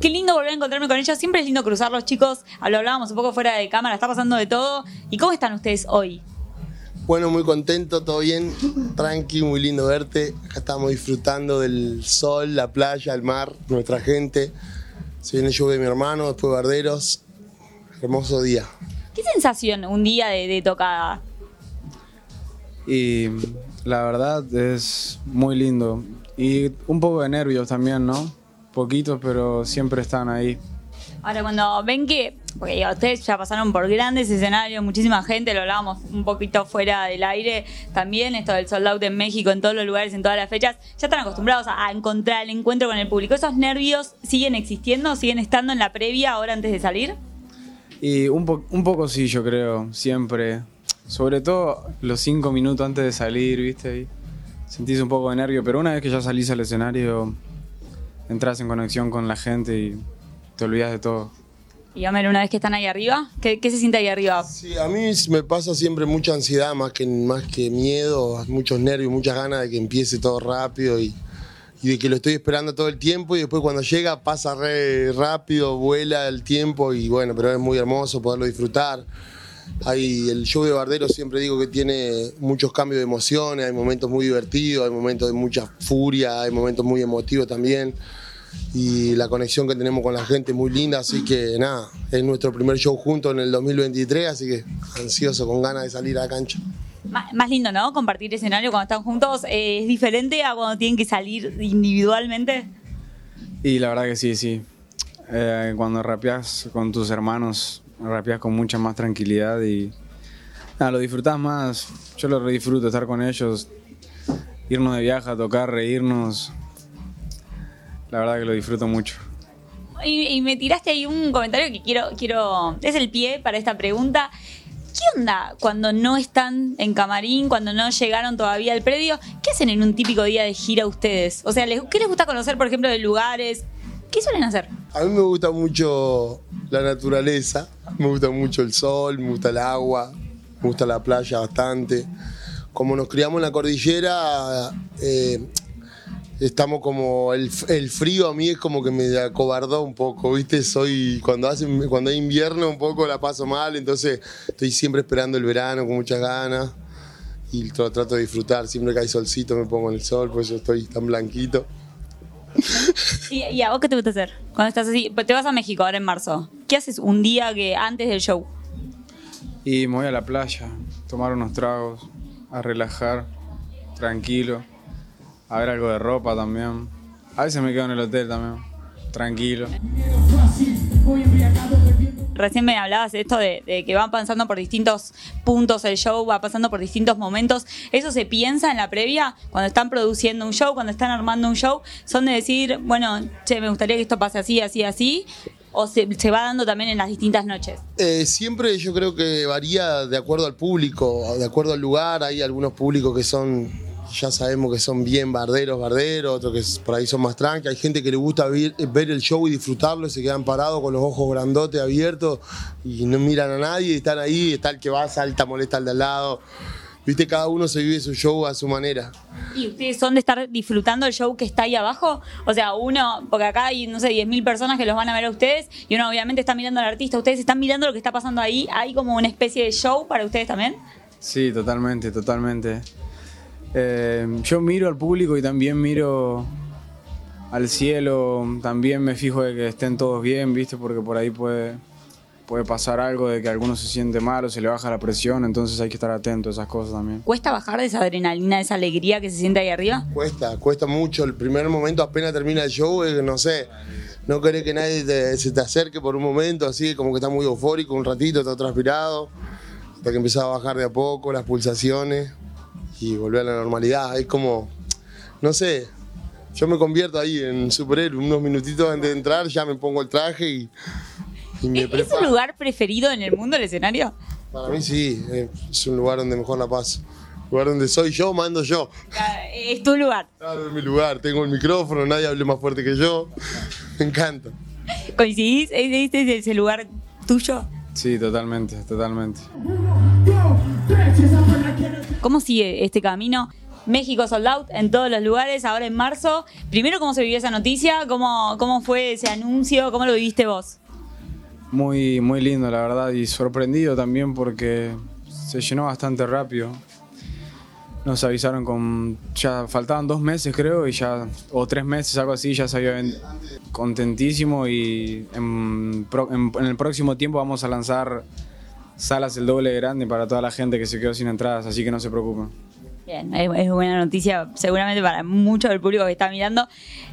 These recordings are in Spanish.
Qué lindo volver a encontrarme con ellos. Siempre es lindo cruzar los chicos. Lo hablábamos un poco fuera de cámara. Está pasando de todo. ¿Y cómo están ustedes hoy? Bueno, muy contento, todo bien, tranqui, muy lindo verte. Acá estamos disfrutando del sol, la playa, el mar, nuestra gente. Se viene el show de mi hermano, después Barderos. Hermoso día. ¿Qué sensación un día de, tocada? Y la verdad es muy lindo. Y un poco de nervios también, ¿no? Poquitos, pero siempre están ahí. Ahora, cuando ven que, porque ustedes ya pasaron por grandes escenarios, muchísima gente, lo hablábamos un poquito fuera del aire, también esto del sold out en México, en todos los lugares, en todas las fechas, ya están acostumbrados a, encontrar el encuentro con el público. ¿Esos nervios siguen existiendo, siguen estando en la previa ahora antes de salir? Y un, un poco sí, yo creo, siempre. Sobre todo los cinco minutos antes de salir, ¿viste? Y sentís un poco de nervio, pero una vez que ya salís al escenario, entras en conexión con la gente y te olvidas de todo. Y Amer, una vez que están ahí arriba, ¿qué, se siente ahí arriba? Sí, a mí me pasa siempre mucha ansiedad, más que, más que miedo, muchos nervios, muchas ganas de que empiece todo rápido y, de que lo estoy esperando todo el tiempo y después cuando llega pasa re rápido, vuela el tiempo y bueno, pero es muy hermoso poderlo disfrutar. Hay el show de Bardero siempre digo que tiene muchos cambios de emociones, hay momentos muy divertidos, hay momentos de mucha furia, hay momentos muy emotivos también y la conexión que tenemos con la gente es muy linda, así que nada, es nuestro primer show juntos en el 2023, así que ansioso, con ganas de salir a la cancha. Más lindo, ¿no? Compartir escenario cuando están juntos, eh, ¿es diferente a cuando tienen que salir individualmente? Y la verdad que sí, sí. Eh, cuando rapeas con tus hermanos, rapeas con mucha más tranquilidad y nada, lo disfrutas más. Yo lo disfruto estar con ellos, irnos de viaje tocar, reírnos, la verdad que lo disfruto mucho. Y, me tiraste ahí un comentario que quiero, quiero, es el pie para esta pregunta. ¿Qué onda cuando no están en camarín, cuando no llegaron todavía al predio? ¿Qué hacen en un típico día de gira ustedes? O sea, ¿qué les gusta conocer, por ejemplo, de lugares? ¿Qué suelen hacer? A mí me gusta mucho la naturaleza, me gusta mucho el sol, me gusta el agua, me gusta la playa bastante. Como nos criamos en la cordillera, eh, estamos como el, frío a mí es como que me acobardó un poco, ¿viste? Soy cuando hace cuando hay invierno un poco la paso mal, entonces estoy siempre esperando el verano con muchas ganas y trato de disfrutar, siempre que hay solcito me pongo en el sol, pues yo estoy tan blanquito. ¿Y, a vos qué te gusta hacer? Cuando estás así, te vas a México ahora en marzo. ¿Qué haces un día que antes del show? Y me voy a la playa, tomar unos tragos, a relajar, tranquilo a ver algo de ropa también. A veces me quedo en el hotel también, tranquilo. Recién me hablabas de esto de, que van pasando por distintos puntos el show, va pasando por distintos momentos. ¿Eso se piensa en la previa? Cuando están produciendo un show, cuando están armando un show, son de decir, bueno, che, me gustaría que esto pase así, así, así, o se, va dando también en las distintas noches? Eh, siempre yo creo que varía de acuerdo al público, de acuerdo al lugar. Hay algunos públicos que son ya sabemos que son bien barderos, barderos, otros que por ahí son más tranquilos. Hay gente que le gusta ver, el show y disfrutarlo y se quedan parados con los ojos grandotes abiertos y no miran a nadie y están ahí, está el que va, salta, molesta al de al lado. Viste, cada uno se vive su show a su manera. ¿Y ustedes son de estar disfrutando el show que está ahí abajo? O sea, uno, porque acá hay, no sé, 10.000 personas que los van a ver a ustedes y uno obviamente está mirando al artista. ¿Ustedes están mirando lo que está pasando ahí? ¿Hay como una especie de show para ustedes también? Sí, totalmente, totalmente. Eh, yo miro al público y también miro al cielo, también me fijo de que estén todos bien, ¿viste? Porque por ahí puede, puede pasar algo de que alguno se siente mal o se le baja la presión, entonces hay que estar atento a esas cosas también. ¿Cuesta bajar de esa adrenalina, de esa alegría que se siente ahí arriba? Cuesta, cuesta mucho. El primer momento apenas termina el show, no sé, no querés que nadie se te acerque por un momento, así como que está muy eufórico, un ratito, está transpirado, hasta que empieza a bajar de a poco las pulsaciones y volver a la normalidad. Es como, no sé, yo me convierto ahí en superhéroe. Unos minutitos antes de entrar ya me pongo el traje y, me ¿Es, ¿Es un lugar preferido en el mundo el escenario? Para mí sí, es un lugar donde mejor la paso. Lugar donde soy yo, mando yo. Es tu lugar. Claro, es mi lugar. Tengo el micrófono, nadie hable más fuerte que yo. Me encanta. ¿Coincidís? ¿Este es ese lugar tuyo? Sí, totalmente, totalmente. ¿Cómo sigue este camino? México Sold Out en todos los lugares, ahora en marzo. Primero, ¿cómo se vivió esa noticia? ¿Cómo, cómo fue ese anuncio? ¿Cómo lo viviste vos? Muy, muy lindo, la verdad, y sorprendido también porque se llenó bastante rápido. Nos avisaron con. Ya faltaban dos meses, creo, y ya. O tres meses, algo así, ya se había contentísimo. Y en- en el próximo tiempo vamos a lanzar salas el doble de grande para toda la gente que se quedó sin entradas, así que no se preocupen. Bien, es, es buena noticia seguramente para mucho del público que está mirando.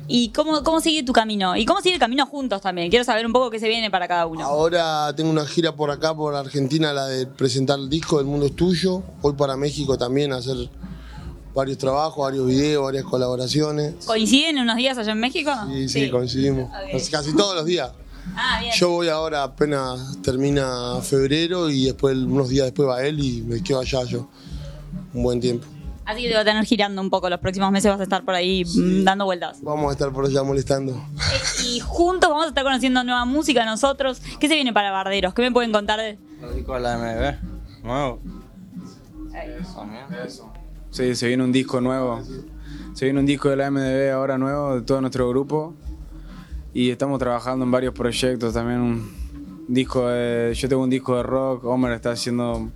¿Y cómo, cómo sigue tu camino? ¿Y cómo sigue el camino juntos también? Quiero saber un poco qué se viene para cada uno. Ahora tengo una gira por acá, por Argentina, la de presentar el disco El Mundo es Tuyo. Voy para México también a hacer varios trabajos, varios videos, varias colaboraciones. ¿Coinciden unos días allá en México? Sí, sí, coincidimos. Casi todos los días. Ah, bien. Yo voy ahora, apenas termina febrero y después unos días después va él y me quedo allá yo. Un buen tiempo. Así que te va a tener girando un poco. Los próximos meses vas a estar por ahí mm, dando vueltas. Vamos a estar por allá molestando. Eh, Y juntos vamos a estar conociendo nueva música nosotros. ¿Qué se viene para Barderos? ¿Qué me pueden contar de...? Lo disco de la MDB, nuevo. También. Sí, se viene un disco nuevo. Se viene un disco de la MDB ahora nuevo, de todo nuestro grupo. Y estamos trabajando en varios proyectos también. Un disco de, yo tengo un disco de rock, Homer está haciendo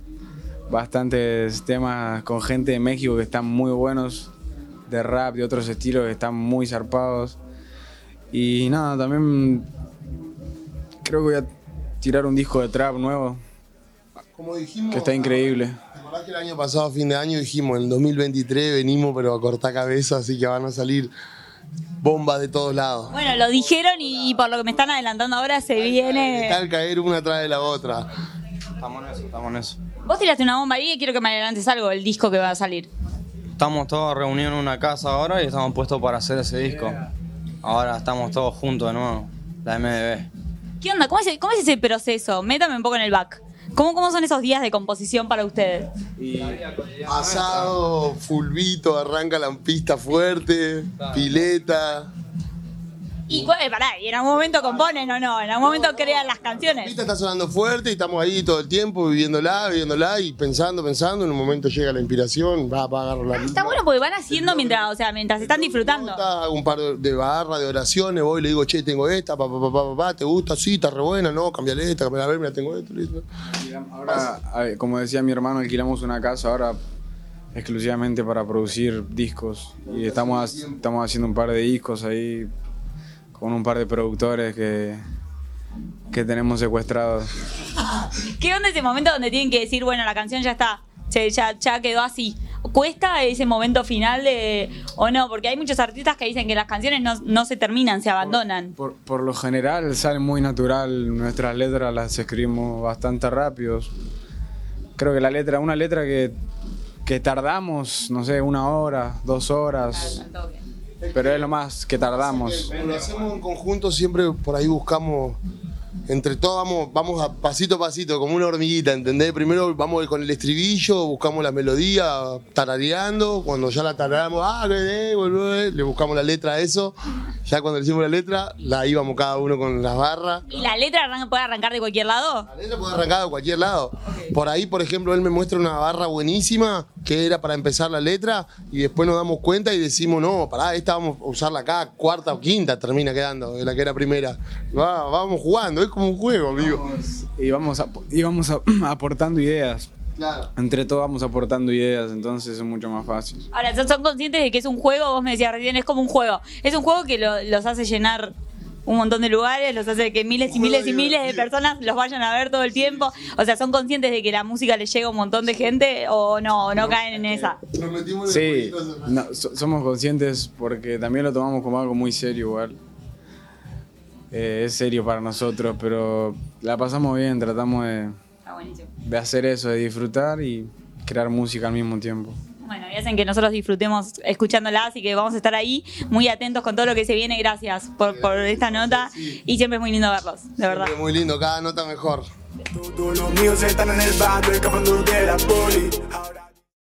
bastantes temas con gente de México que están muy buenos, de rap, de otros estilos que están muy zarpados. Y nada, también creo que voy a tirar un disco de trap nuevo, Como dijimos, que está increíble. ¿te acordás que el año pasado, a fin de año, dijimos en el 2023 venimos pero a cortar cabeza, así que van a salir bombas de todos lados. Bueno, lo dijeron y, y por lo que me están adelantando ahora se viene... Está al caer una atrás de la otra. Estamos en eso, estamos en eso. Vos tiraste una bomba ahí y quiero que me adelantes algo del disco que va a salir. Estamos todos reunidos en una casa ahora y estamos puestos para hacer ese disco. Ahora estamos todos juntos de nuevo, la MDB. ¿Qué onda? ¿Cómo es, cómo es ese proceso? Métame un poco en el back. ¿Cómo, ¿Cómo son esos días de composición para ustedes? Asado, fulbito, arranca la pista fuerte, pileta. Y, eh, pará, ¿y en algún momento componen o no? ¿En algún momento crean las La canciones? pista está sonando fuerte y estamos ahí todo el tiempo viviéndola, viviéndola y pensando, pensando. En un momento llega la inspiración, va, va a agarrar la Está bueno porque van haciendo mientras, o sea, mientras están disfrutando. Nota, un par de- barras, de oraciones, voy y le digo, che, tengo esta, pa, pa, pa, pa, pa, pa, ¿te gusta? Sí, está re buena, no, cambiale esta, cambiale, a ver, mira, tengo esto, listo. Ahora, a ver, como decía mi hermano, alquilamos una casa ahora exclusivamente para producir discos. Y estamos, estamos haciendo un par de discos ahí con un par de productores que, que tenemos secuestrados. ¿Qué onda ese momento donde tienen que decir, bueno, la canción ya está, ya, ya quedó así? ¿Cuesta ese momento final de, o no? Porque hay muchos artistas que dicen que las canciones no, no se terminan, se abandonan. Por, por lo general sale muy natural, nuestras letras las escribimos bastante rápidos. Creo que la letra, una letra que, que tardamos, no sé, una hora, dos horas, pero es lo más que tardamos. Lo hacemos en conjunto, siempre por ahí buscamos, entre todos vamos, vamos a pasito a pasito, como una hormiguita, ¿entendés? Primero vamos con el estribillo, buscamos la melodía, tarareando, cuando ya la tarareamos, ah, eh, volvé, le buscamos la letra a eso, ya cuando le hicimos la letra, la íbamos cada uno con las barras. ¿Y la letra arranca- puede arrancar de cualquier lado? La letra puede arrancar de cualquier lado. Por ahí, por ejemplo, él me muestra una barra buenísima que era para empezar la letra y después nos damos cuenta y decimos, no, pará, esta vamos a usarla acá, cuarta o quinta termina quedando, de la que era primera. Va, vamos jugando, es como un juego, amigo. Y vamos, y vamos a- aportando ideas. Claro. Entre todos vamos aportando ideas, entonces es mucho más fácil. Ahora, ¿son, son conscientes de que es un juego? Vos me decías recién, es como un juego. Es un juego que lo- los hace llenar un montón de lugares, los hace que miles y miles y miles de personas los vayan a ver todo el tiempo. O sea, ¿son conscientes de que la música les llega a un montón de gente o no, o no caen en esa? Nos metimos en Sí, no, so- somos conscientes porque también lo tomamos como algo muy serio igual. Eh, es serio para nosotros, pero la pasamos bien, tratamos de, de hacer eso, de disfrutar y crear música al mismo tiempo. Bueno, y hacen que nosotros disfrutemos escuchándola, así que vamos a estar ahí muy atentos con todo lo que se viene. Gracias por, por esta nota y siempre es muy lindo verlos, de verdad. Muy lindo, cada nota mejor. Todos los míos están en el escapando de la poli. Ahora